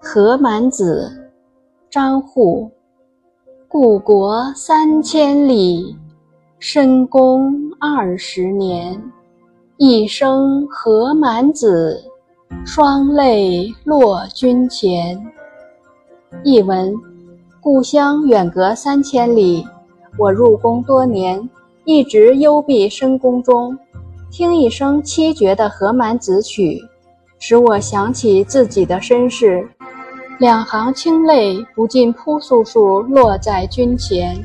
何满子，张祜。故国三千里，深宫二十年。一生何满子，双泪落君前。译文：故乡远隔三千里，我入宫多年，一直幽闭深宫中，听一声凄绝的何满子曲。使我想起自己的身世，两行清泪不禁扑簌簌落在君前。